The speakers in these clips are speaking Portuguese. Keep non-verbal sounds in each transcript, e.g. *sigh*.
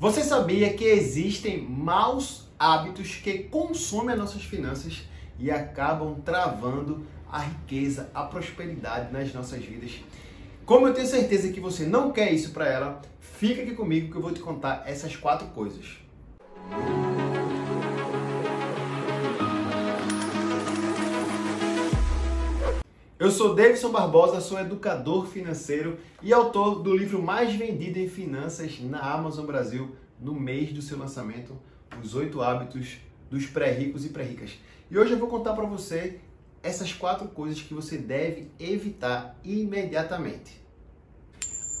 Você sabia que existem maus hábitos que consomem as nossas finanças e acabam travando a riqueza, a prosperidade nas nossas vidas? Como eu tenho certeza que você não quer isso para ela, fica aqui comigo que eu vou te contar essas quatro coisas. Eu sou Davidson Barbosa, sou educador financeiro e autor do livro mais vendido em finanças na Amazon Brasil no mês do seu lançamento, Os Oito Hábitos dos Pré-Ricos e Pré-Ricas. E hoje eu vou contar para você essas quatro coisas que você deve evitar imediatamente.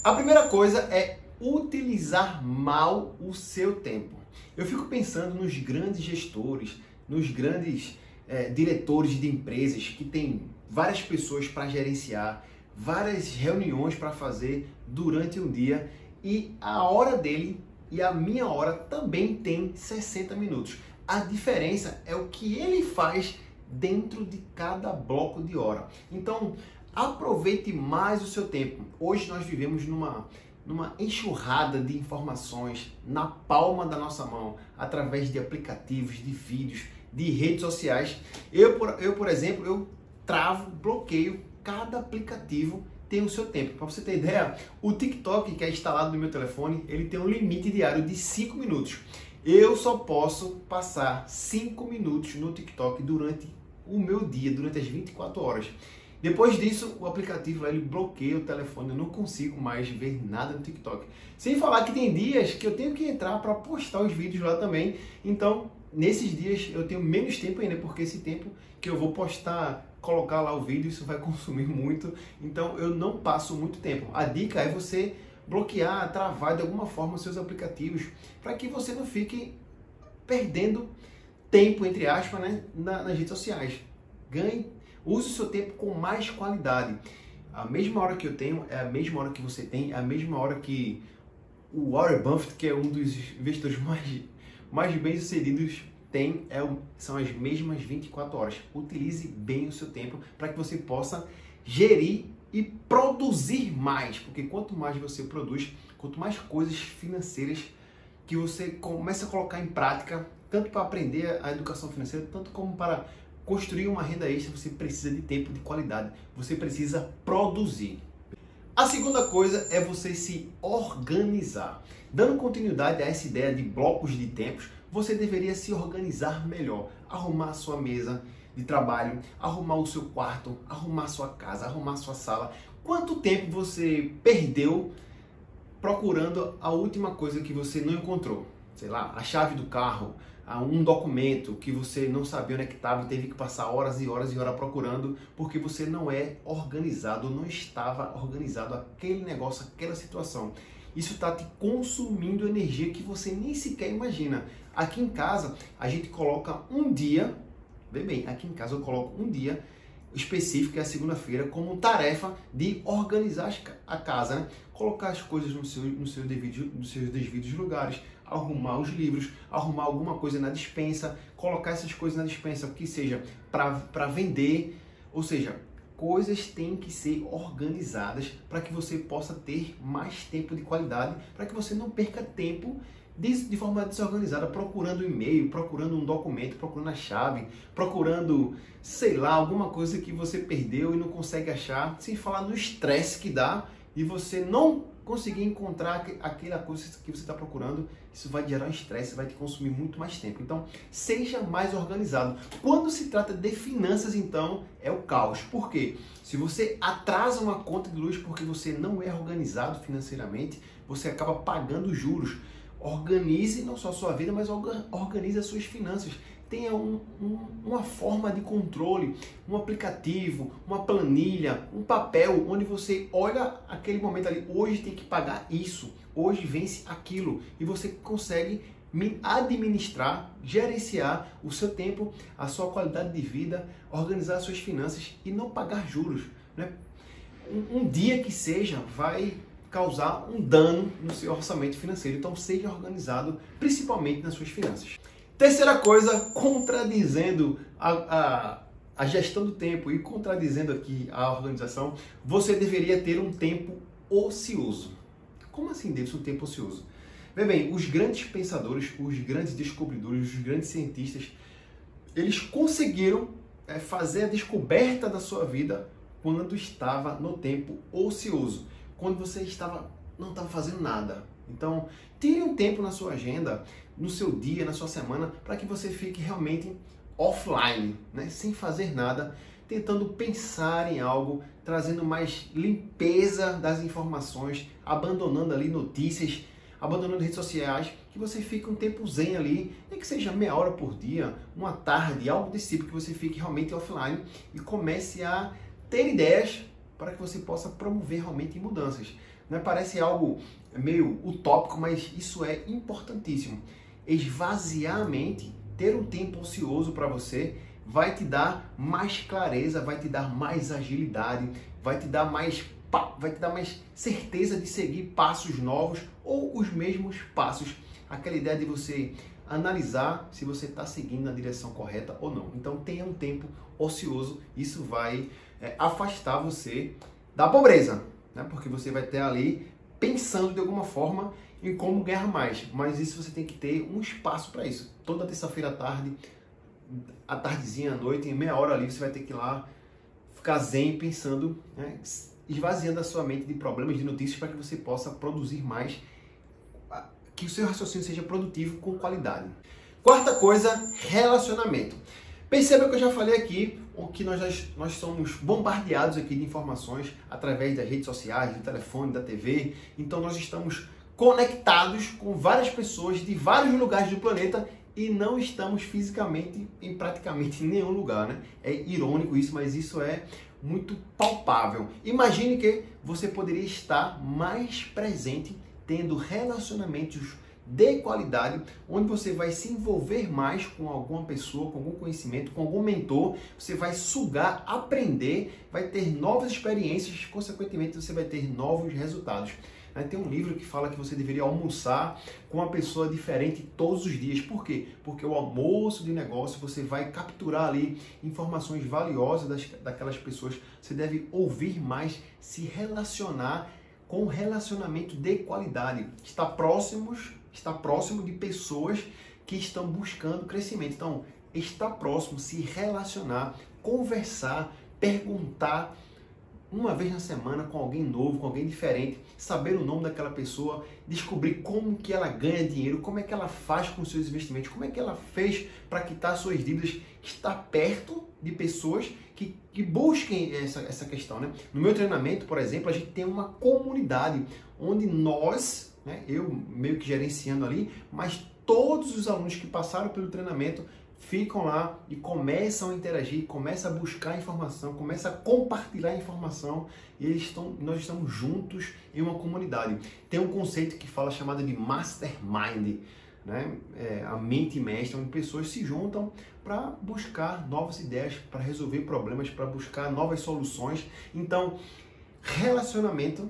A primeira coisa é utilizar mal o seu tempo. Eu fico pensando nos grandes gestores, nos grandes é, diretores de empresas que têm várias pessoas para gerenciar, várias reuniões para fazer durante um dia e a hora dele e a minha hora também tem 60 minutos. A diferença é o que ele faz dentro de cada bloco de hora. Então, aproveite mais o seu tempo. Hoje nós vivemos numa numa enxurrada de informações na palma da nossa mão, através de aplicativos, de vídeos, de redes sociais. Eu, por, eu, por exemplo, eu travo, bloqueio cada aplicativo tem o seu tempo. Para você ter ideia, o TikTok que é instalado no meu telefone, ele tem um limite diário de 5 minutos. Eu só posso passar 5 minutos no TikTok durante o meu dia, durante as 24 horas. Depois disso, o aplicativo ele bloqueia o telefone, eu não consigo mais ver nada no TikTok. Sem falar que tem dias que eu tenho que entrar para postar os vídeos lá também. Então, nesses dias eu tenho menos tempo ainda, porque esse tempo que eu vou postar colocar lá o vídeo, isso vai *laughs* consumir muito, então eu não passo muito tempo. A dica é você bloquear, travar de alguma forma os seus aplicativos, para que você não fique perdendo tempo, entre aspas, né, nas redes sociais. Ganhe, use o seu tempo com mais qualidade. A mesma hora que eu tenho é a mesma hora que você tem, é a mesma hora que o Warren Buffett, que é um dos investidores *laughs* mais, mais bem-sucedidos tem é, são as mesmas 24 horas. Utilize bem o seu tempo para que você possa gerir e produzir mais, porque quanto mais você produz, quanto mais coisas financeiras que você começa a colocar em prática, tanto para aprender a educação financeira, tanto como para construir uma renda extra, você precisa de tempo de qualidade, você precisa produzir. A segunda coisa é você se organizar. Dando continuidade a essa ideia de blocos de tempos, você deveria se organizar melhor, arrumar a sua mesa de trabalho, arrumar o seu quarto, arrumar sua casa, arrumar sua sala. Quanto tempo você perdeu procurando a última coisa que você não encontrou? Sei lá, a chave do carro, um documento que você não sabia onde é que estava e teve que passar horas e horas e horas procurando porque você não é organizado, não estava organizado aquele negócio, aquela situação. Isso está te consumindo energia que você nem sequer imagina. Aqui em casa, a gente coloca um dia, vê bem, aqui em casa eu coloco um dia específico, que é a segunda-feira, como tarefa de organizar a casa, né? colocar as coisas no seu, no seu devido, nos seus devidos lugares, arrumar os livros, arrumar alguma coisa na dispensa, colocar essas coisas na dispensa que seja para vender, ou seja, coisas têm que ser organizadas para que você possa ter mais tempo de qualidade, para que você não perca tempo de, de forma desorganizada, procurando e-mail, procurando um documento, procurando a chave, procurando, sei lá, alguma coisa que você perdeu e não consegue achar, sem falar no estresse que dá e você não conseguir encontrar aquela coisa que você está procurando, isso vai gerar um estresse, vai te consumir muito mais tempo. Então, seja mais organizado. Quando se trata de finanças, então, é o caos. Por quê? Se você atrasa uma conta de luz porque você não é organizado financeiramente, você acaba pagando juros. Organize não só a sua vida, mas organize as suas finanças tenha um, um, uma forma de controle, um aplicativo, uma planilha, um papel onde você olha aquele momento ali, hoje tem que pagar isso, hoje vence aquilo e você consegue administrar, gerenciar o seu tempo, a sua qualidade de vida, organizar as suas finanças e não pagar juros. Né? Um, um dia que seja vai causar um dano no seu orçamento financeiro. Então seja organizado, principalmente nas suas finanças. Terceira coisa, contradizendo a, a, a, gestão do tempo e contradizendo aqui a organização, você deveria ter um tempo ocioso. Como assim, Davidson, um tempo ocioso? Vê bem, os grandes pensadores, os grandes descobridores, os grandes cientistas, eles conseguiram é, fazer a descoberta da sua vida quando estava no tempo ocioso, quando você estava não estava fazendo nada. Então, tire um tempo na sua agenda, no seu dia, na sua semana, para que você fique realmente offline, né? sem fazer nada, tentando pensar em algo, trazendo mais limpeza das informações, abandonando ali notícias, abandonando redes sociais, que você fique um tempo zen ali, nem que seja meia hora por dia, uma tarde, algo desse tipo, que você fique realmente offline e comece a ter ideias para que você possa promover realmente mudanças. Não é? Parece algo meio utópico, mas isso é importantíssimo. Esvaziar a mente, ter um tempo ocioso para você, vai te dar mais clareza, vai te dar mais agilidade, vai te dar mais vai te dar mais certeza de seguir passos novos ou os mesmos passos. Aquela ideia de você analisar se você está seguindo na direção correta ou não. Então tenha um tempo ocioso, isso vai é, afastar você da pobreza, né? porque você vai ter ali pensando de alguma forma em como ganhar mais. Mas isso você tem que ter um espaço para isso. Toda terça-feira à tarde, à tardezinha, à noite, em meia hora ali, você vai ter que ir lá ficar zen pensando, né? esvaziando a sua mente de problemas, de notícias, para que você possa produzir mais que o seu raciocínio seja produtivo com qualidade. Quarta coisa, relacionamento. Perceba que eu já falei aqui que nós, nós somos bombardeados aqui de informações através das redes sociais, do telefone, da TV. Então nós estamos conectados com várias pessoas de vários lugares do planeta e não estamos fisicamente em praticamente nenhum lugar, né? É irônico isso, mas isso é muito palpável. Imagine que você poderia estar mais presente tendo relacionamentos de qualidade, onde você vai se envolver mais com alguma pessoa, com algum conhecimento, com algum mentor, você vai sugar, aprender, vai ter novas experiências, consequentemente você vai ter novos resultados. Tem um livro que fala que você deveria almoçar com uma pessoa diferente todos os dias. Por quê? Porque o almoço de negócio você vai capturar ali informações valiosas das, daquelas pessoas. Você deve ouvir mais, se relacionar com relacionamento de qualidade. Está próximos, está próximo de pessoas que estão buscando crescimento. Então, estar próximo, se relacionar, conversar, perguntar uma vez na semana com alguém novo, com alguém diferente, saber o nome daquela pessoa, descobrir como que ela ganha dinheiro, como é que ela faz com seus investimentos, como é que ela fez para quitar suas dívidas, estar perto de pessoas que, que busquem essa, essa questão. Né? No meu treinamento, por exemplo, a gente tem uma comunidade onde nós, né, eu meio que gerenciando ali, mas todos os alunos que passaram pelo treinamento ficam lá e começam a interagir, começam a buscar informação, começam a compartilhar informação e eles estão, nós estamos juntos em uma comunidade. Tem um conceito que fala chamado de mastermind, né? É, a mente mestra, onde pessoas se juntam para buscar novas ideias, para resolver problemas, para buscar novas soluções. Então, relacionamento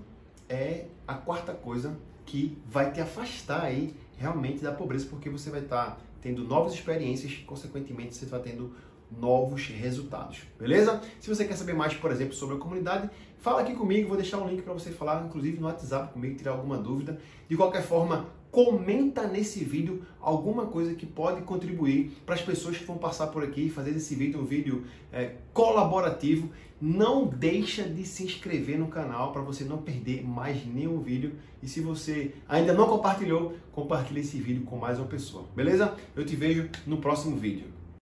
é a quarta coisa que vai te afastar aí realmente da pobreza, porque você vai estar tá tendo novas experiências e, consequentemente, você vai tendo novos resultados, beleza? Se você quer saber mais, por exemplo, sobre a comunidade, fala aqui comigo, vou deixar um link para você falar, inclusive no WhatsApp comigo, tirar alguma dúvida. De qualquer forma, comenta nesse vídeo alguma coisa que pode contribuir para as pessoas que vão passar por aqui e fazer desse vídeo um vídeo é, colaborativo. Não deixa de se inscrever no canal para você não perder mais nenhum vídeo. E se você ainda não compartilhou, compartilhe esse vídeo com mais uma pessoa, beleza? Eu te vejo no próximo vídeo.